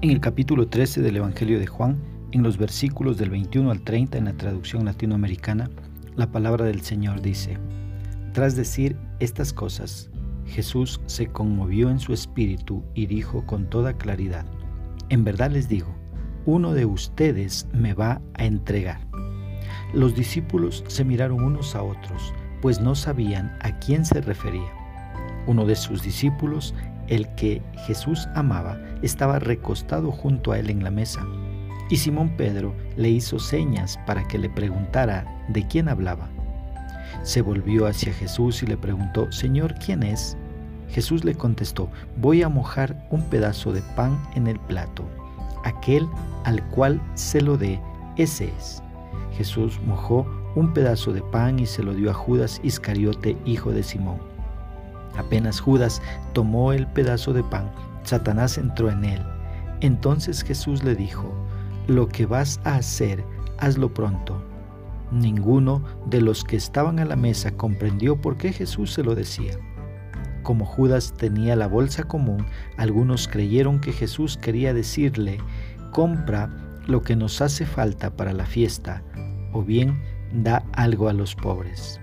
En el capítulo 13 del Evangelio de Juan, en los versículos del 21 al 30 en la traducción latinoamericana, la palabra del Señor dice, Tras decir estas cosas, Jesús se conmovió en su espíritu y dijo con toda claridad, En verdad les digo, uno de ustedes me va a entregar. Los discípulos se miraron unos a otros, pues no sabían a quién se refería. Uno de sus discípulos el que Jesús amaba, estaba recostado junto a él en la mesa. Y Simón Pedro le hizo señas para que le preguntara de quién hablaba. Se volvió hacia Jesús y le preguntó, Señor, ¿quién es? Jesús le contestó, voy a mojar un pedazo de pan en el plato. Aquel al cual se lo dé, ese es. Jesús mojó un pedazo de pan y se lo dio a Judas Iscariote, hijo de Simón. Apenas Judas tomó el pedazo de pan, Satanás entró en él. Entonces Jesús le dijo, lo que vas a hacer, hazlo pronto. Ninguno de los que estaban a la mesa comprendió por qué Jesús se lo decía. Como Judas tenía la bolsa común, algunos creyeron que Jesús quería decirle, compra lo que nos hace falta para la fiesta, o bien da algo a los pobres.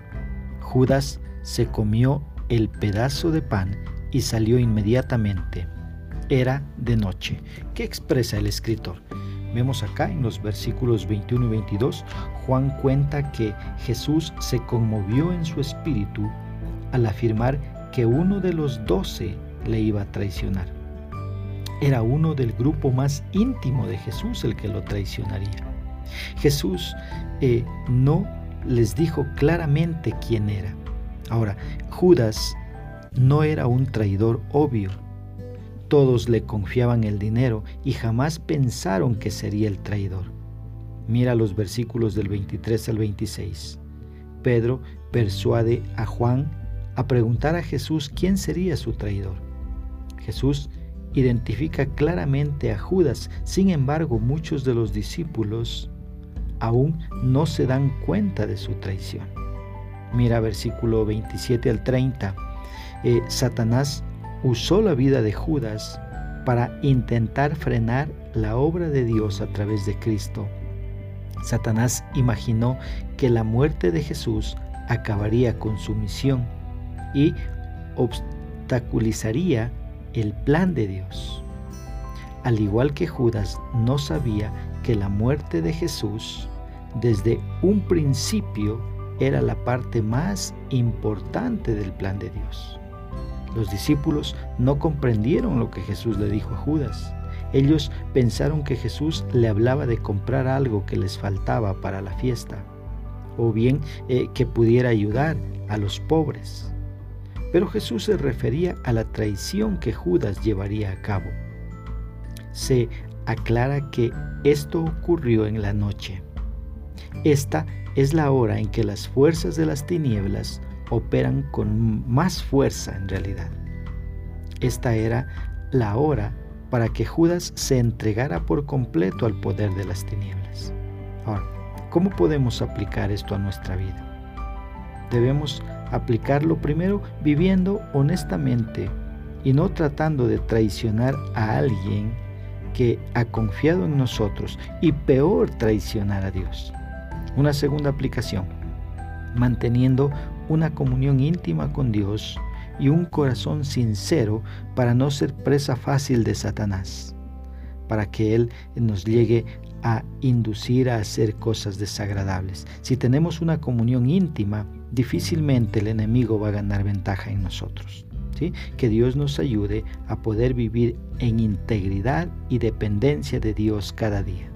Judas se comió el pedazo de pan y salió inmediatamente. Era de noche. ¿Qué expresa el escritor? Vemos acá en los versículos 21 y 22, Juan cuenta que Jesús se conmovió en su espíritu al afirmar que uno de los doce le iba a traicionar. Era uno del grupo más íntimo de Jesús el que lo traicionaría. Jesús eh, no les dijo claramente quién era, Ahora, Judas no era un traidor obvio. Todos le confiaban el dinero y jamás pensaron que sería el traidor. Mira los versículos del 23 al 26. Pedro persuade a Juan a preguntar a Jesús quién sería su traidor. Jesús identifica claramente a Judas, sin embargo muchos de los discípulos aún no se dan cuenta de su traición. Mira versículo 27 al 30. Eh, Satanás usó la vida de Judas para intentar frenar la obra de Dios a través de Cristo. Satanás imaginó que la muerte de Jesús acabaría con su misión y obstaculizaría el plan de Dios. Al igual que Judas no sabía que la muerte de Jesús desde un principio era la parte más importante del plan de Dios. Los discípulos no comprendieron lo que Jesús le dijo a Judas. Ellos pensaron que Jesús le hablaba de comprar algo que les faltaba para la fiesta, o bien eh, que pudiera ayudar a los pobres. Pero Jesús se refería a la traición que Judas llevaría a cabo. Se aclara que esto ocurrió en la noche. Esta es la hora en que las fuerzas de las tinieblas operan con más fuerza en realidad. Esta era la hora para que Judas se entregara por completo al poder de las tinieblas. Ahora, ¿cómo podemos aplicar esto a nuestra vida? Debemos aplicarlo primero viviendo honestamente y no tratando de traicionar a alguien que ha confiado en nosotros y peor traicionar a Dios. Una segunda aplicación, manteniendo una comunión íntima con Dios y un corazón sincero para no ser presa fácil de Satanás, para que Él nos llegue a inducir a hacer cosas desagradables. Si tenemos una comunión íntima, difícilmente el enemigo va a ganar ventaja en nosotros. ¿sí? Que Dios nos ayude a poder vivir en integridad y dependencia de Dios cada día.